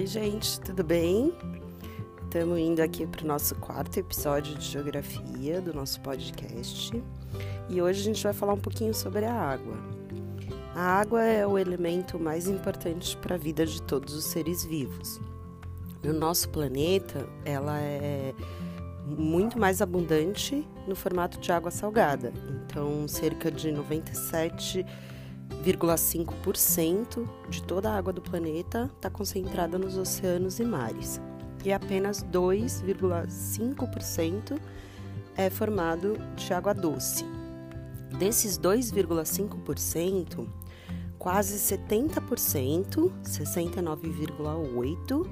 Oi, gente, tudo bem? Estamos indo aqui para o nosso quarto episódio de Geografia do nosso podcast e hoje a gente vai falar um pouquinho sobre a água. A água é o elemento mais importante para a vida de todos os seres vivos. No nosso planeta, ela é muito mais abundante no formato de água salgada, então cerca de 97 0,5% de toda a água do planeta está concentrada nos oceanos e mares, e apenas 2,5% é formado de água doce. Desses 2,5%, quase 70%, 69,8%,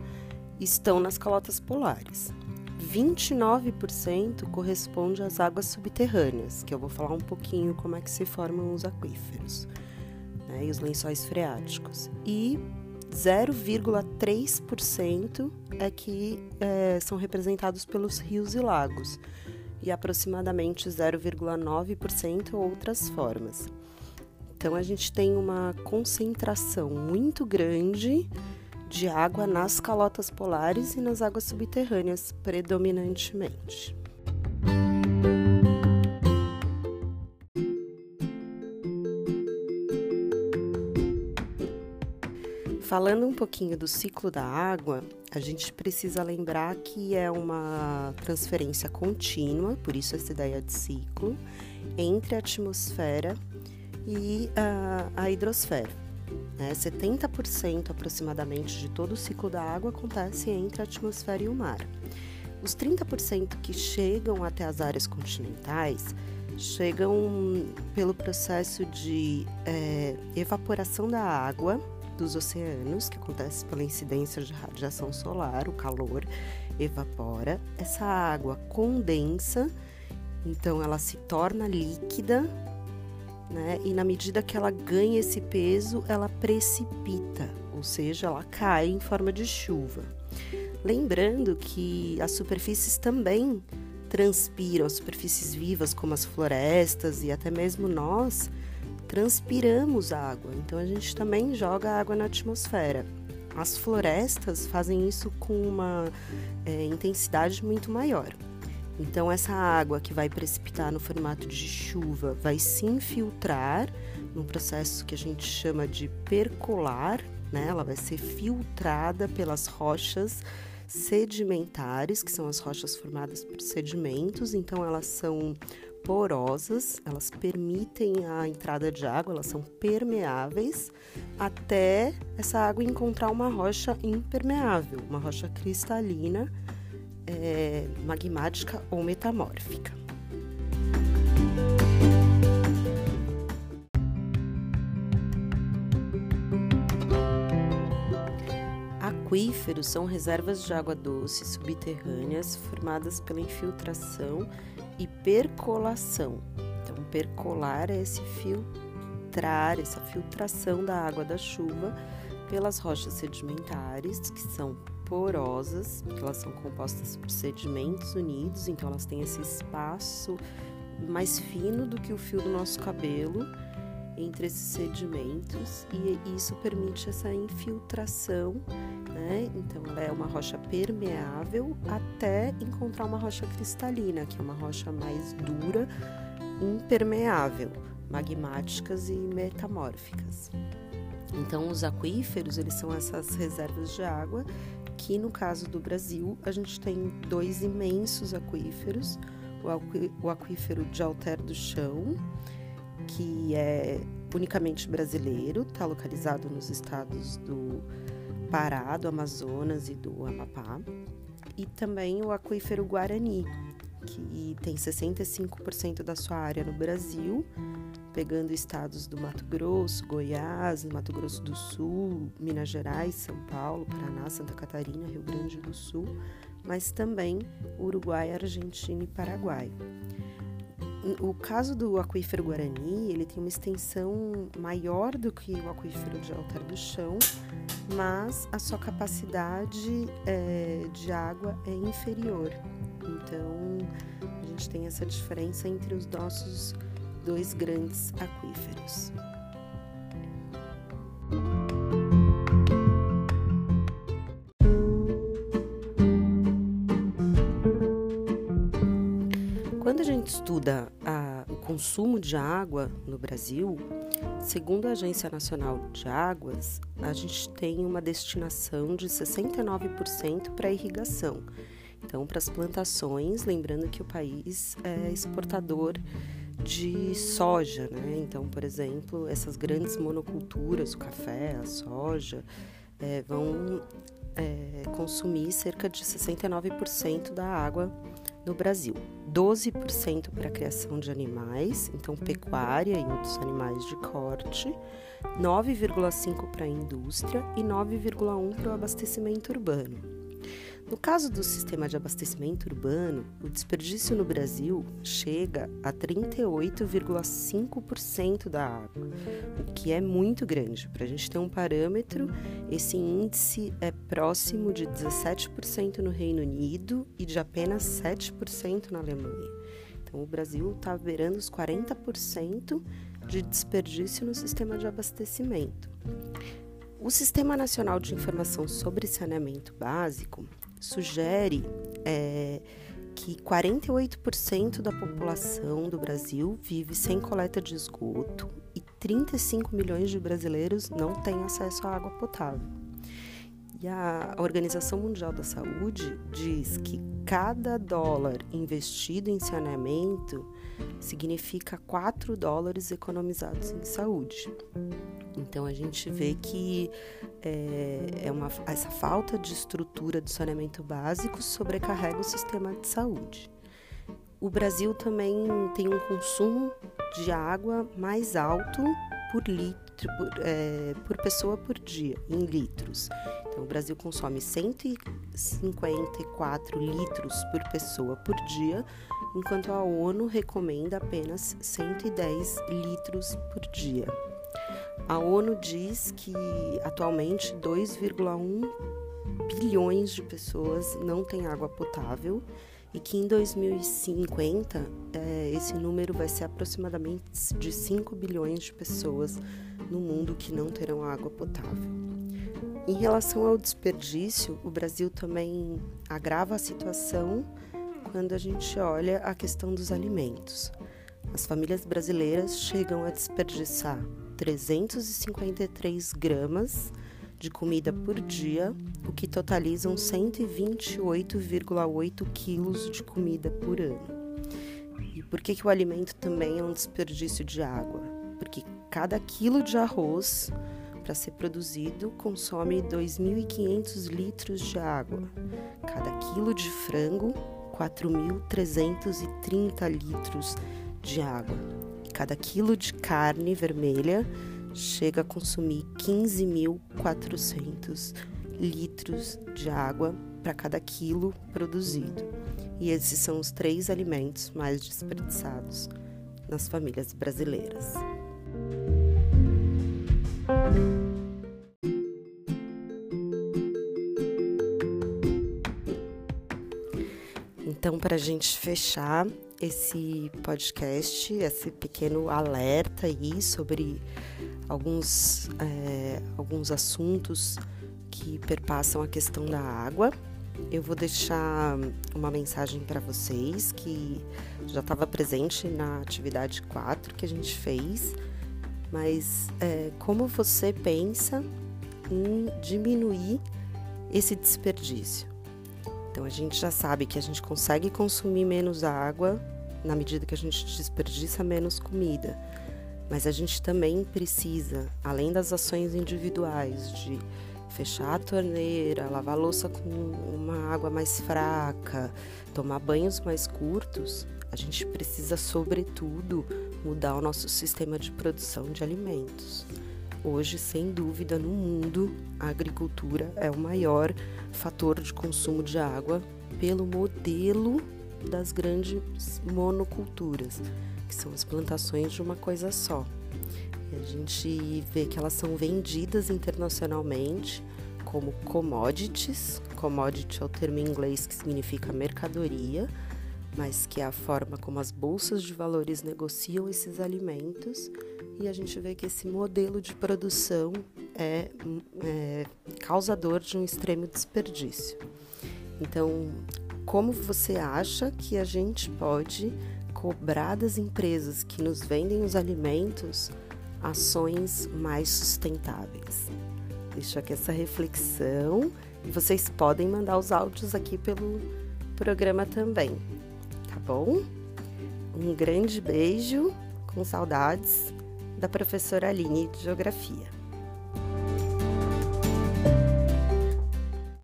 estão nas calotas polares. 29% corresponde às águas subterrâneas, que eu vou falar um pouquinho como é que se formam os aquíferos né, e os lençóis freáticos. E 0,3% é que é, são representados pelos rios e lagos, e aproximadamente 0,9% outras formas. Então a gente tem uma concentração muito grande de água nas calotas polares e nas águas subterrâneas, predominantemente. Falando um pouquinho do ciclo da água, a gente precisa lembrar que é uma transferência contínua, por isso essa ideia de ciclo, entre a atmosfera e a, a hidrosfera. Né? 70% aproximadamente de todo o ciclo da água acontece entre a atmosfera e o mar. Os 30% que chegam até as áreas continentais chegam pelo processo de é, evaporação da água dos oceanos, que acontece pela incidência de radiação solar, o calor evapora, essa água condensa, então ela se torna líquida, né? E na medida que ela ganha esse peso, ela precipita, ou seja, ela cai em forma de chuva. Lembrando que as superfícies também transpiram, as superfícies vivas, como as florestas e até mesmo nós, transpiramos água, então a gente também joga água na atmosfera. As florestas fazem isso com uma é, intensidade muito maior. Então, essa água que vai precipitar no formato de chuva vai se infiltrar num processo que a gente chama de percolar, né? Ela vai ser filtrada pelas rochas sedimentares, que são as rochas formadas por sedimentos, então elas são porosas, elas permitem a entrada de água, elas são permeáveis até essa água encontrar uma rocha impermeável, uma rocha cristalina, é, magmática ou metamórfica. Aquíferos são reservas de água doce subterrâneas formadas pela infiltração e percolação. Então, percolar é esse filtrar, essa filtração da água da chuva pelas rochas sedimentares, que são porosas, porque elas são compostas por sedimentos unidos, então elas têm esse espaço mais fino do que o fio do nosso cabelo entre esses sedimentos e isso permite essa infiltração, né? Então ela é uma rocha permeável até encontrar uma rocha cristalina, que é uma rocha mais dura, impermeável, magmáticas e metamórficas. Então os aquíferos, eles são essas reservas de água que no caso do Brasil, a gente tem dois imensos aquíferos, o aquífero de Alter do Chão, que é unicamente brasileiro, está localizado nos estados do Pará, do Amazonas e do Amapá, e também o aquífero Guarani, que tem 65% da sua área no Brasil, pegando estados do Mato Grosso, Goiás, Mato Grosso do Sul, Minas Gerais, São Paulo, Paraná, Santa Catarina, Rio Grande do Sul, mas também Uruguai, Argentina e Paraguai. O caso do aquífero Guarani, ele tem uma extensão maior do que o aquífero de Altar do Chão, mas a sua capacidade é, de água é inferior. Então, a gente tem essa diferença entre os nossos dois grandes aquíferos. Consumo de água no Brasil, segundo a Agência Nacional de Águas, a gente tem uma destinação de 69% para irrigação. Então, para as plantações, lembrando que o país é exportador de soja, né? Então, por exemplo, essas grandes monoculturas, o café, a soja, é, vão é, consumir cerca de 69% da água no Brasil. 12% para a criação de animais, então pecuária e outros animais de corte, 9,5% para a indústria e 9,1% para o abastecimento urbano. No caso do sistema de abastecimento urbano, o desperdício no Brasil chega a 38,5% da água, o que é muito grande. Para a gente ter um parâmetro, esse índice é próximo de 17% no Reino Unido e de apenas 7% na Alemanha. Então, o Brasil está beirando os 40% de desperdício no sistema de abastecimento. O Sistema Nacional de Informação sobre Saneamento Básico sugere é, que 48% da população do Brasil vive sem coleta de esgoto e 35 milhões de brasileiros não têm acesso à água potável. E a Organização Mundial da Saúde diz que cada dólar investido em saneamento significa 4 dólares economizados em saúde. Então a gente vê que é, é uma, essa falta de estrutura do saneamento básico sobrecarrega o sistema de saúde. O Brasil também tem um consumo de água mais alto por litro, por, é, por pessoa por dia, em litros. Então, o Brasil consome 154 litros por pessoa por dia, enquanto a ONU recomenda apenas 110 litros por dia. A ONU diz que atualmente 2,1 bilhões de pessoas não têm água potável e que em 2050 é, esse número vai ser aproximadamente de 5 bilhões de pessoas no mundo que não terão água potável. Em relação ao desperdício, o Brasil também agrava a situação quando a gente olha a questão dos alimentos. As famílias brasileiras chegam a desperdiçar 353 gramas de comida por dia, o que totalizam 128,8 quilos de comida por ano. E por que, que o alimento também é um desperdício de água? Porque cada quilo de arroz para ser produzido consome 2.500 litros de água. Cada quilo de frango, 4.330 litros de água. E cada quilo de carne vermelha chega a consumir 15.400 litros de água para cada quilo produzido. E esses são os três alimentos mais desperdiçados nas famílias brasileiras. Então, para a gente fechar esse podcast, esse pequeno alerta aí sobre alguns, é, alguns assuntos que perpassam a questão da água. Eu vou deixar uma mensagem para vocês que já estava presente na atividade 4 que a gente fez, mas é, como você pensa em diminuir esse desperdício? Então a gente já sabe que a gente consegue consumir menos água na medida que a gente desperdiça menos comida. Mas a gente também precisa, além das ações individuais de fechar a torneira, lavar a louça com uma água mais fraca, tomar banhos mais curtos, a gente precisa, sobretudo, mudar o nosso sistema de produção de alimentos. Hoje, sem dúvida, no mundo, a agricultura é o maior fator de consumo de água pelo modelo das grandes monoculturas que são as plantações de uma coisa só. E a gente vê que elas são vendidas internacionalmente como commodities. Commodity é o termo em inglês que significa mercadoria, mas que é a forma como as bolsas de valores negociam esses alimentos. E a gente vê que esse modelo de produção é, é causador de um extremo desperdício. Então, como você acha que a gente pode cobrar das empresas que nos vendem os alimentos ações mais sustentáveis. Deixo aqui essa reflexão e vocês podem mandar os áudios aqui pelo programa também, tá bom? Um grande beijo, com saudades da professora Aline de Geografia.